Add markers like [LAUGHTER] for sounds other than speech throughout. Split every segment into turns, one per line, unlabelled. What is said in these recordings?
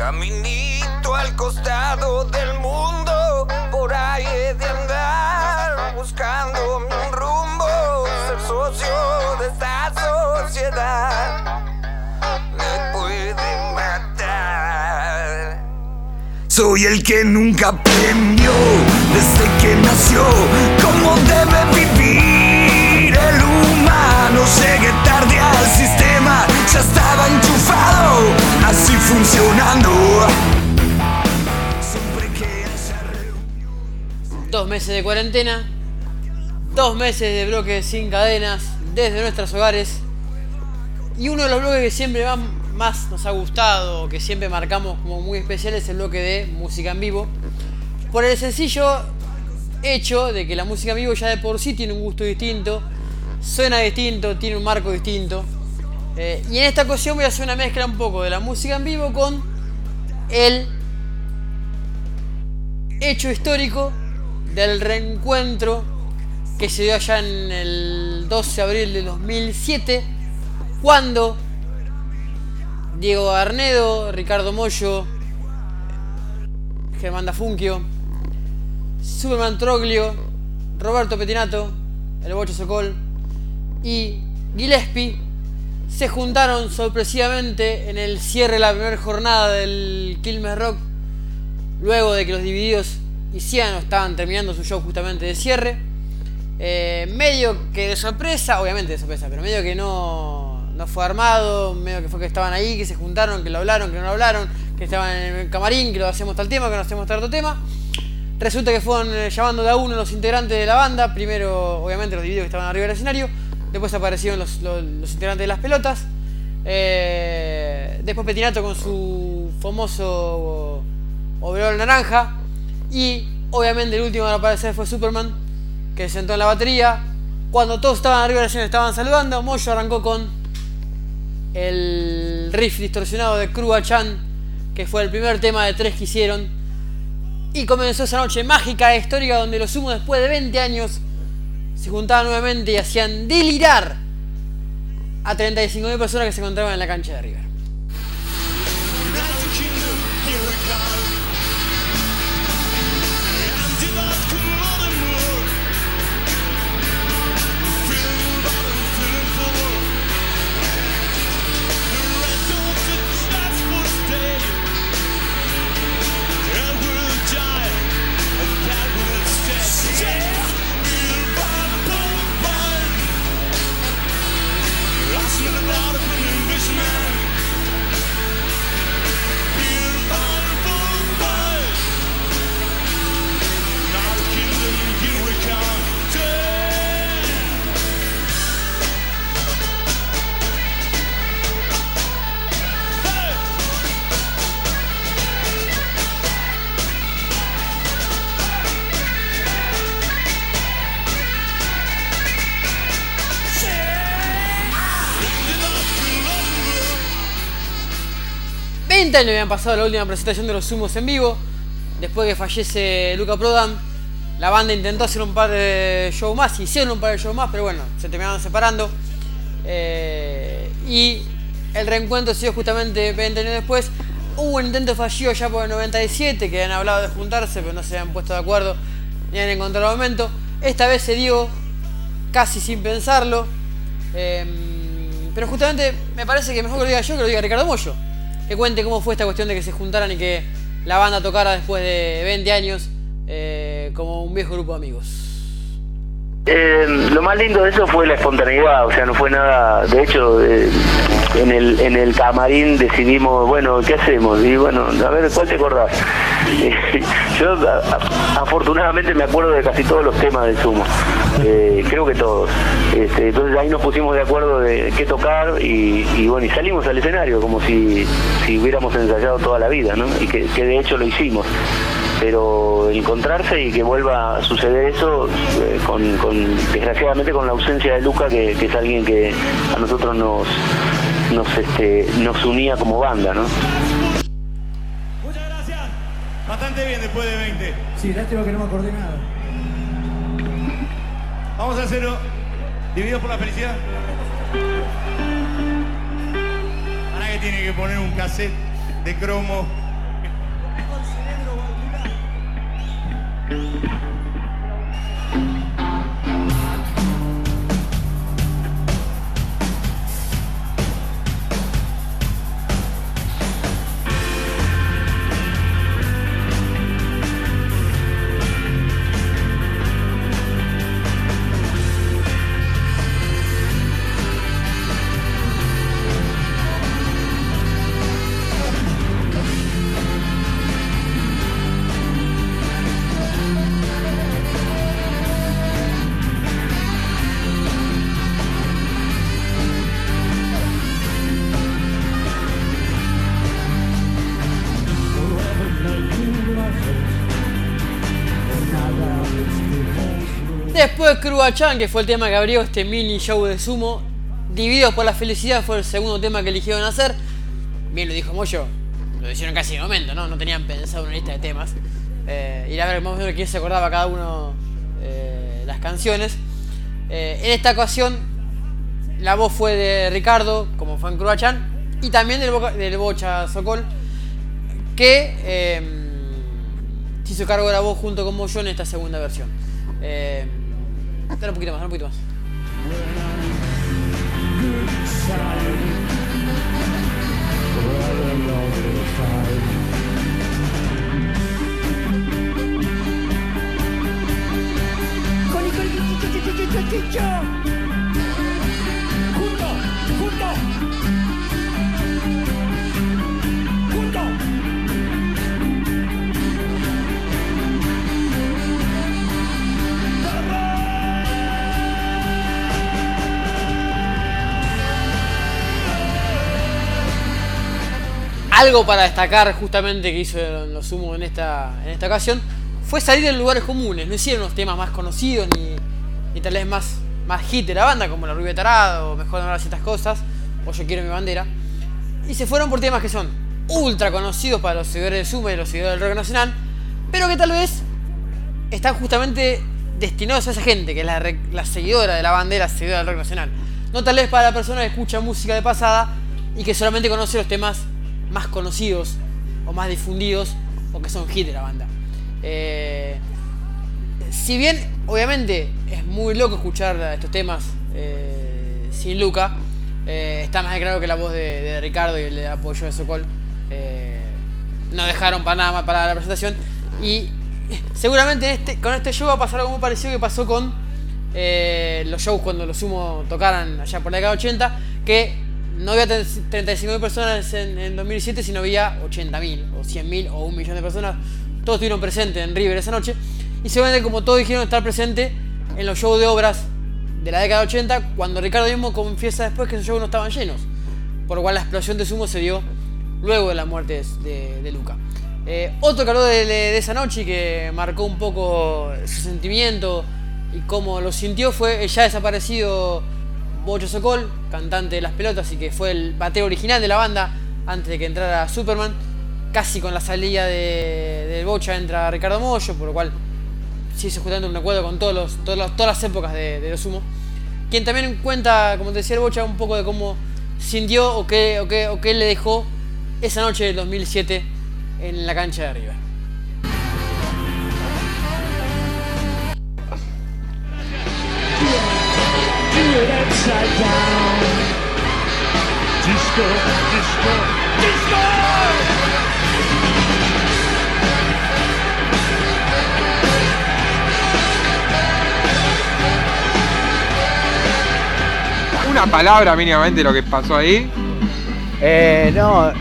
Caminito al costado del mundo, por ahí de andar, buscando un rumbo, ser socio de esta sociedad. Me puede matar. Soy el que nunca aprendió desde que nació cómo debe vivir el humano. Llegué tarde al sistema,
Dos meses de cuarentena, dos meses de bloques sin cadenas desde nuestros hogares y uno de los bloques que siempre más nos ha gustado, que siempre marcamos como muy especial es el bloque de música en vivo, por el sencillo hecho de que la música en vivo ya de por sí tiene un gusto distinto, suena distinto, tiene un marco distinto. Eh, y en esta ocasión voy a hacer una mezcla un poco de la música en vivo con el hecho histórico del reencuentro que se dio allá en el 12 de abril de 2007, cuando Diego Arnedo, Ricardo Mollo, Germán Dafunquio, Superman Troglio, Roberto Petinato, el Bocho Socol y Gillespie se juntaron sorpresivamente en el cierre de la primera jornada del Quilmes Rock luego de que los divididos hicieran o estaban terminando su show justamente de cierre. Eh, medio que de sorpresa, obviamente de sorpresa, pero medio que no, no fue armado, medio que fue que estaban ahí, que se juntaron, que lo hablaron, que no lo hablaron, que estaban en el camarín, que lo hacemos tal tema, que no hacemos tal otro tema. Resulta que fueron eh, llamando de a uno los integrantes de la banda, primero obviamente los divididos que estaban arriba del escenario, después aparecieron los, los- integrantes de las pelotas, eh, después Petinato con su famoso overall naranja y obviamente el último en aparecer fue Superman que se sentó en la batería cuando todos estaban arriba escenario estaban saludando Moyo arrancó con el riff distorsionado de Krua Chan que fue el primer tema de tres que hicieron y comenzó esa noche mágica e histórica donde los humos después de 20 años se juntaban nuevamente y hacían delirar a 35.000 personas que se encontraban en la cancha de River. Años habían pasado la última presentación de los Humos en vivo. Después que fallece Luca Prodan, la banda intentó hacer un par de shows más, hicieron un par de shows más, pero bueno, se terminaron separando. Eh, y el reencuentro se dio justamente 20 años después. Hubo un intento fallido ya por el 97, que han hablado de juntarse, pero no se habían puesto de acuerdo ni han encontrado el momento. Esta vez se dio casi sin pensarlo. Eh, pero justamente me parece que mejor que lo diga yo que lo diga Ricardo Mollo. Que cuente cómo fue esta cuestión de que se juntaran y que la banda tocara después de 20 años eh, como un viejo grupo de amigos.
Eh, lo más lindo de eso fue la espontaneidad, o sea, no fue nada. De hecho, eh, en, el, en camarín decidimos, bueno, ¿qué hacemos? Y bueno, a ver, ¿cuál te acordás? [LAUGHS] Yo, afortunadamente, me acuerdo de casi todos los temas del Sumo. Eh, creo que todos. Este, entonces ahí nos pusimos de acuerdo de qué tocar y, bueno, y salimos al escenario como si, si hubiéramos ensayado toda la vida, ¿no? Y que, de hecho lo hicimos pero encontrarse y que vuelva a suceder eso, eh, con, con- desgraciadamente con la ausencia de Luca, que, que es alguien que a nosotros nos nos este, nos unía como banda, ¿no?
Bastante bien después de 20.
Sí, lástima que no me acordé nada.
Vamos a hacerlo. Divididos por la felicidad. Ahora que tiene que poner un cassette de cromo.
Después Cruachan, que fue el tema que abrió este mini show de sumo, Divididos por la felicidad fue el segundo tema que eligieron hacer. Bien lo dijo Moyo, lo hicieron casi de momento, ¿no? No tenían pensado una lista de temas. Eh, a ver más o menos quién se acordaba cada uno eh, las canciones. Eh, en esta ocasión, la voz fue de Ricardo, como fue en Cruachan, y también del, del Bocha Sokol, que eh, se hizo cargo de la voz junto con Moyo en esta segunda versión. Eh, dale un poquito más, dale un poquito más.
Junto, junto.
Algo para destacar justamente que hizo los sumos en esta, en esta ocasión fue salir de lugares comunes. No hicieron los temas más conocidos ni, ni tal vez más, más hit de la banda como La Rubia Tarada o Mejor hablar ciertas cosas o Yo Quiero Mi Bandera. Y se fueron por temas que son ultra conocidos para los seguidores de Sumo y los seguidores del rock nacional, pero que tal vez están justamente destinados a esa gente, que es la, la seguidora de la bandera, seguidora del rock nacional. No tal vez para la persona que escucha música de pasada y que solamente conoce los temas más conocidos o más difundidos o que son hit de la banda. Eh, si bien, obviamente, es muy loco escuchar estos temas eh, sin Luca, eh, está más claro que la voz de, Ricardo y el apoyo de Sokol no dejaron para nada para la presentación. Y seguramente en este, con este show va a pasar algo muy parecido que pasó con los shows cuando los sumo tocaran allá por la década 80, que no había 35.000 personas en, en 2007, sino había 80.000 o 100.000 o un millón de personas. Todos estuvieron presentes en River esa noche. Y seguramente como todos dijeron estar presentes en los shows de obras de la década 80, cuando Ricardo mismo confiesa después que esos shows no estaban llenos. Por lo cual la explosión de sumo se dio luego de la muerte de, Luca. Eh, otro que habló de, esa noche que marcó un poco su sentimiento y cómo lo sintió fue ya desaparecido Bocho Sokol, cantante de Las Pelotas y que fue el bateo original de la banda antes de que entrara Superman. Casi con la salida de, Bocha entra Ricardo Mollo, por lo cual se hizo justamente un recuerdo con todos los, todas las épocas de, de los sumo. Quien también cuenta, como te decía el Bocha, un poco de cómo sintió o qué, o qué, o qué le dejó esa noche del 2007 en la cancha de River.
Disco, disco, disco.
Una palabra mínimamente lo que pasó ahí.
Eh, no,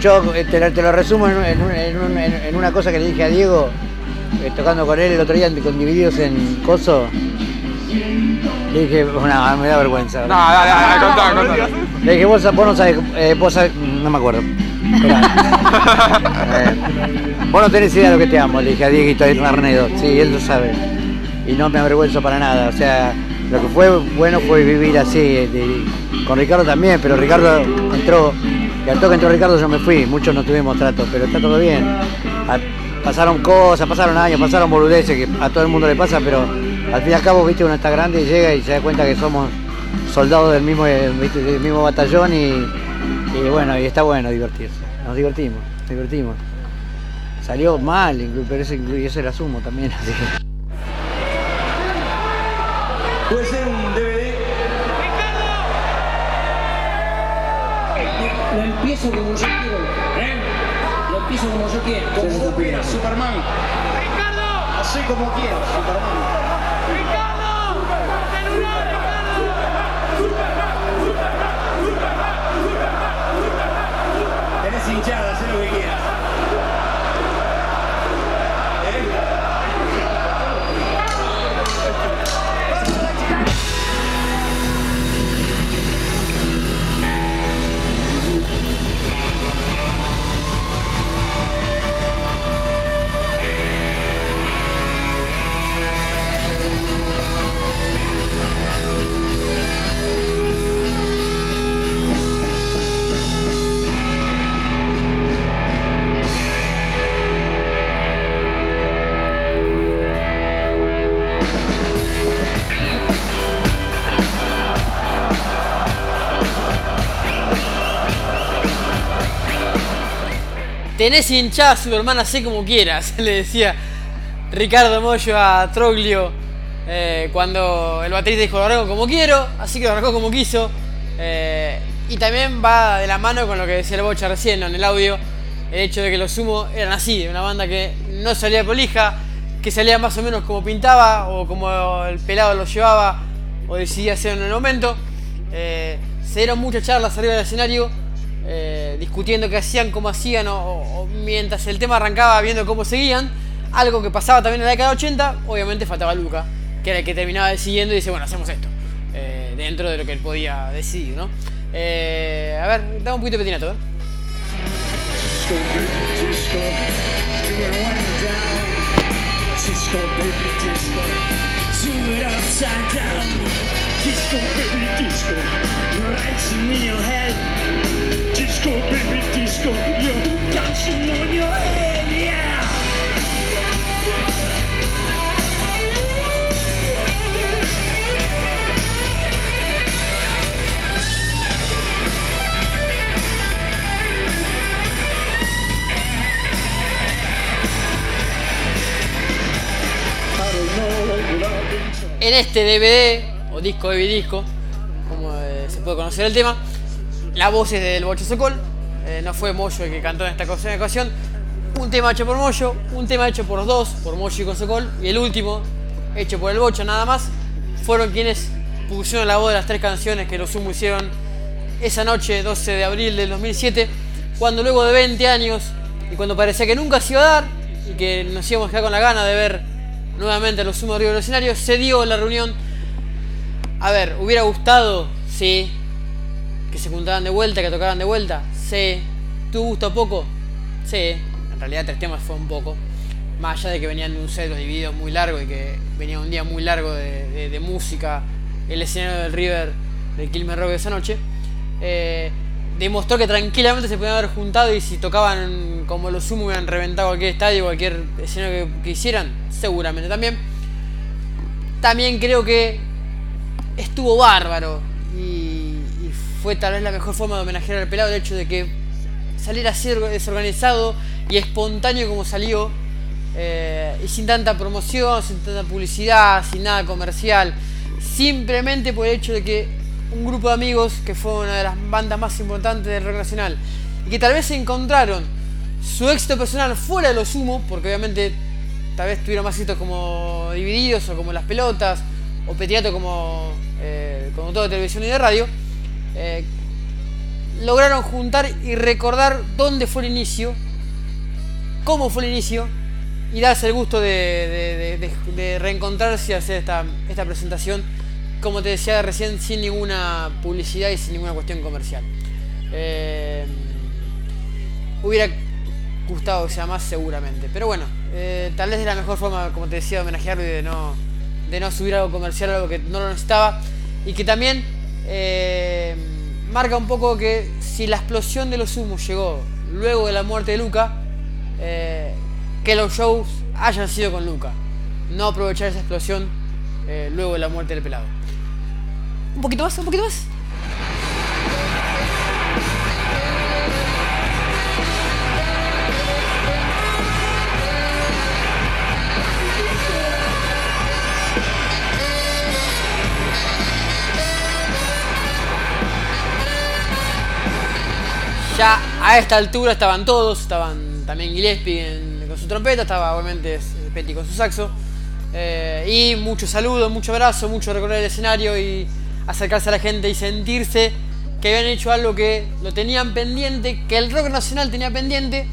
yo eh, te, lo- te lo resumo en una cosa que le dije a Diego, eh, tocando con él el otro día con Divididos en Coso. Le dije, no, me da vergüenza.
No, dale, dale, contá, contá.
Le dije, vos, vos no sabés, eh, vos sabés- no me acuerdo. [LAUGHS] Eh, vos no tenés idea de lo que te amo, le dije a Dieguito Arnedo, sí, él lo sabe. Y no me avergüenzo para nada, o sea, lo que fue bueno fue vivir así, eh, de- con Ricardo también, pero Ricardo entró, y al toque entró Ricardo yo me fui, muchos no tuvimos trato, pero está todo bien. A- pasaron cosas, pasaron años, pasaron boludeces que a todo el mundo le pasa, pero al fin y al cabo, viste, uno está grande y llega y se da cuenta que somos soldados del mismo, eh, viste, del mismo batallón y, y bueno, y está bueno divertirse. Nos divertimos, nos divertimos. Salió mal, pero ese, ese era sumo también. Así.
Puede ser un DVD.
Lo empiezo como yo quiero.
¿Eh?
Lo empiezo como yo quiero.
Como vos quieras, Superman. ¡Ricardo! Así como quieras, Superman. Tenés hinchada
Superman, hacé como quieras, [LAUGHS] le decía Ricardo Mollo a Troglio eh, cuando el baterista dijo lo arranco como quiero, así que lo arrancó como quiso. Eh, y también va de la mano con lo que decía el Bocha recién en el audio, el hecho de que los Sumo eran así, una banda que no salía prolija, que salía más o menos como pintaba o como el pelado lo llevaba o decidía hacer en el momento. Eh, se dieron muchas charlas arriba del escenario eh, discutiendo qué hacían, cómo hacían, o, mientras el tema arrancaba viendo cómo seguían. Algo que pasaba también en la década de 80, obviamente faltaba Luca, que era el que terminaba decidiendo y dice, bueno, hacemos esto, eh, dentro de lo que él podía decidir, ¿no? Eh, a ver, dame un poquito de petinato.
Disco baby disco, disco, rising in your head. Disco baby disco, you're dancing on your head, yeah.
En este DVD, o disco de disco, como eh, se puede conocer el tema, la voz es del Bocho Sokol, eh, no fue Moyo el que cantó en esta ocasión-. Un tema hecho por Moyo, un tema hecho por los dos, por Moyo y con Sokol, y el último, hecho por el Bocho nada más, fueron quienes pusieron la voz de las tres canciones que los Sumo hicieron esa noche, 12 de abril del 2007, cuando luego de 20 años, y cuando parecía que nunca se iba a dar, y que nos íbamos a quedar con la gana de ver nuevamente a los Sumo arriba del se dio la reunión. A ver, ¿hubiera gustado? Sí. Que se juntaran de vuelta, que tocaran de vuelta. Sí. ¿Tú gusto poco? Sí. En realidad tres temas fue un poco. Más allá de que venían de un set dividido muy largo y que venía un día muy largo de, de- de música, el escenario del River del Quilmes Rock de esa noche. eh, demostró que tranquilamente se podían haber juntado y si tocaban como los sumo hubieran reventado cualquier estadio, cualquier escenario que quisieran, seguramente también. También creo que estuvo bárbaro. Y, fue tal vez la mejor forma de homenajear al pelado el hecho de que saliera así desorganizado y espontáneo como salió eh, y sin tanta promoción, sin tanta publicidad, sin nada comercial, simplemente por el hecho de que un grupo de amigos que fue una de las bandas más importantes del rock nacional y que tal vez encontraron su éxito personal fuera de lo sumo, porque obviamente tal vez tuvieron más éxitos como Divididos o como Las Pelotas o Petiato como eh, conductor de televisión y de radio, eh, lograron juntar y recordar dónde fue el inicio, cómo fue el inicio y darse el gusto de, de- de- de- de reencontrarse y hacer esta, presentación, como te decía recién, sin ninguna publicidad y sin ninguna cuestión comercial. Eh, hubiera gustado que sea más seguramente, pero bueno, eh, tal vez es la mejor forma, como te decía, de homenajearlo y de no, de no subir algo comercial, algo que no lo necesitaba y que también eh, marca un poco que si la explosión de los humos llegó luego de la muerte de Luca, eh, que los shows hayan sido con Luca, no aprovechar esa explosión eh, luego de la muerte del pelado. Un poquito más, un poquito más. Ya a esta altura estaban todos, estaban también Gillespie con su trompeta, estaba obviamente Petty con su saxo. Eh, y mucho saludo, mucho abrazo, mucho recorrer el escenario y acercarse a la gente y sentirse que habían hecho algo que lo tenían pendiente, que el rock nacional tenía pendiente,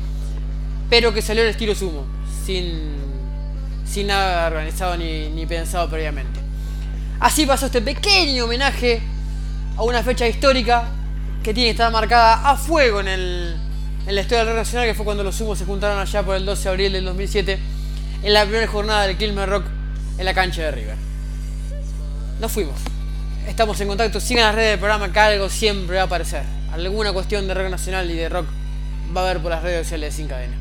pero que salió al estilo sumo, sin, sin nada organizado ni, ni pensado previamente. Así pasó este pequeño homenaje a una fecha histórica que tiene que estar marcada a fuego en, el, la historia del rock nacional, que fue cuando los sumos se juntaron allá por el 12 de abril del 2007, en la primera jornada del Quilmes Rock en la cancha de River. Nos fuimos. Estamos en contacto, sigan las redes del programa que algo siempre va a aparecer. Alguna cuestión de rock nacional y de rock va a haber por las redes sociales Sin Cadena.